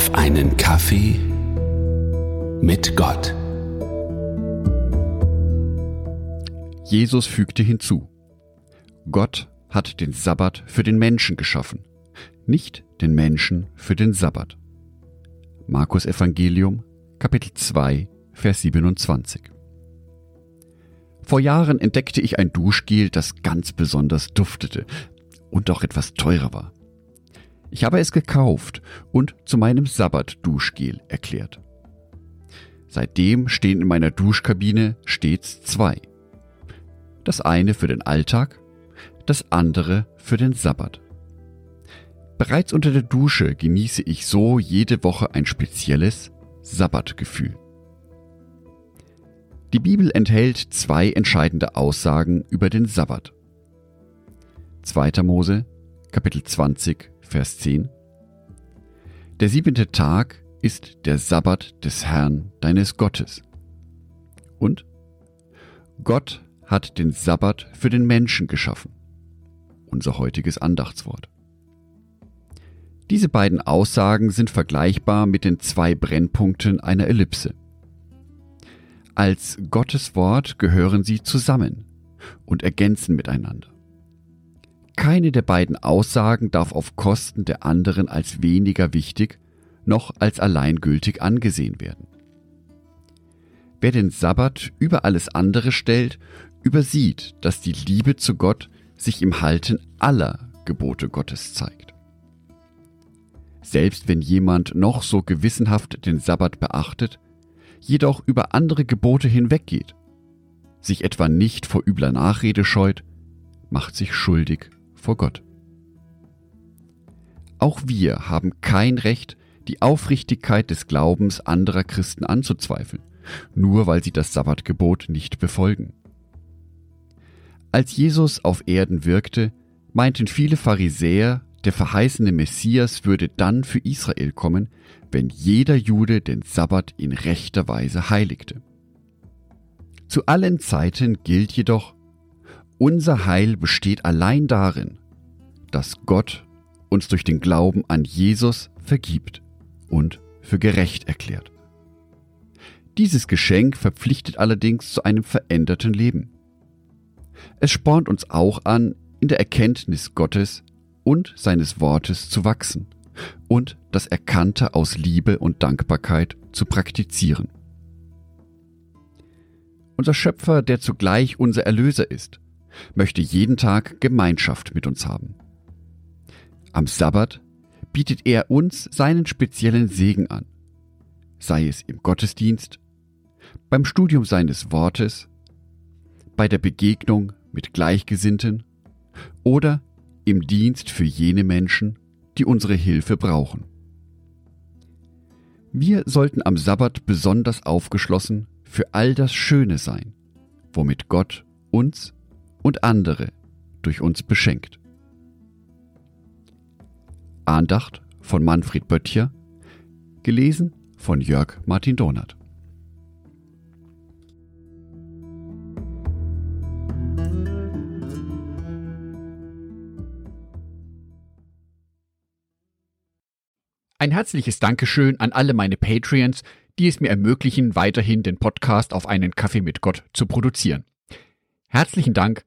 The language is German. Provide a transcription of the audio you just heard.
auf einen Kaffee mit Gott. Jesus fügte hinzu, Gott hat den Sabbat für den Menschen geschaffen, nicht den Menschen für den Sabbat. Markus Evangelium, Kapitel 2, Vers 27. Vor Jahren entdeckte ich ein Duschgel, das ganz besonders duftete und auch etwas teurer war. Ich habe es gekauft und zu meinem Sabbat-Duschgel erklärt. Seitdem stehen in meiner Duschkabine stets zwei. Das eine für den Alltag, das andere für den Sabbat. Bereits unter der Dusche genieße ich so jede Woche ein spezielles Sabbatgefühl. Die Bibel enthält zwei entscheidende Aussagen über den Sabbat. 2. Mose, Kapitel 20, Vers 10. Der siebente Tag ist der Sabbat des Herrn deines Gottes. Und Gott hat den Sabbat für den Menschen geschaffen. Unser heutiges Andachtswort. Diese beiden Aussagen sind vergleichbar mit den zwei Brennpunkten einer Ellipse. Als Gottes Wort gehören sie zusammen und ergänzen miteinander. Keine der beiden Aussagen darf auf Kosten der anderen als weniger wichtig noch als alleingültig angesehen werden. Wer den Sabbat über alles andere stellt, übersieht, dass die Liebe zu Gott sich im Halten aller Gebote Gottes zeigt. Selbst wenn jemand noch so gewissenhaft den Sabbat beachtet, jedoch über andere Gebote hinweggeht, sich etwa nicht vor übler Nachrede scheut, macht sich schuldig vor Gott. Auch wir haben kein Recht, die Aufrichtigkeit des Glaubens anderer Christen anzuzweifeln, nur weil sie das Sabbatgebot nicht befolgen. Als Jesus auf Erden wirkte, meinten viele Pharisäer, der verheißene Messias würde dann für Israel kommen, wenn jeder Jude den Sabbat in rechter Weise heiligte. Zu allen Zeiten gilt jedoch, unser Heil besteht allein darin, dass Gott uns durch den Glauben an Jesus vergibt und für gerecht erklärt. Dieses Geschenk verpflichtet allerdings zu einem veränderten Leben. Es spornt uns auch an, in der Erkenntnis Gottes und seines Wortes zu wachsen und das Erkannte aus Liebe und Dankbarkeit zu praktizieren. Unser Schöpfer, der zugleich unser Erlöser ist, möchte jeden Tag Gemeinschaft mit uns haben. Am Sabbat bietet er uns seinen speziellen Segen an, sei es im Gottesdienst, beim Studium seines Wortes, bei der Begegnung mit Gleichgesinnten oder im Dienst für jene Menschen, die unsere Hilfe brauchen. Wir sollten am Sabbat besonders aufgeschlossen für all das Schöne sein, womit Gott uns und andere durch uns beschenkt. Andacht von Manfred Böttcher, gelesen von Jörg Martin Donat. Ein herzliches Dankeschön an alle meine Patreons, die es mir ermöglichen, weiterhin den Podcast auf einen Kaffee mit Gott zu produzieren. Herzlichen Dank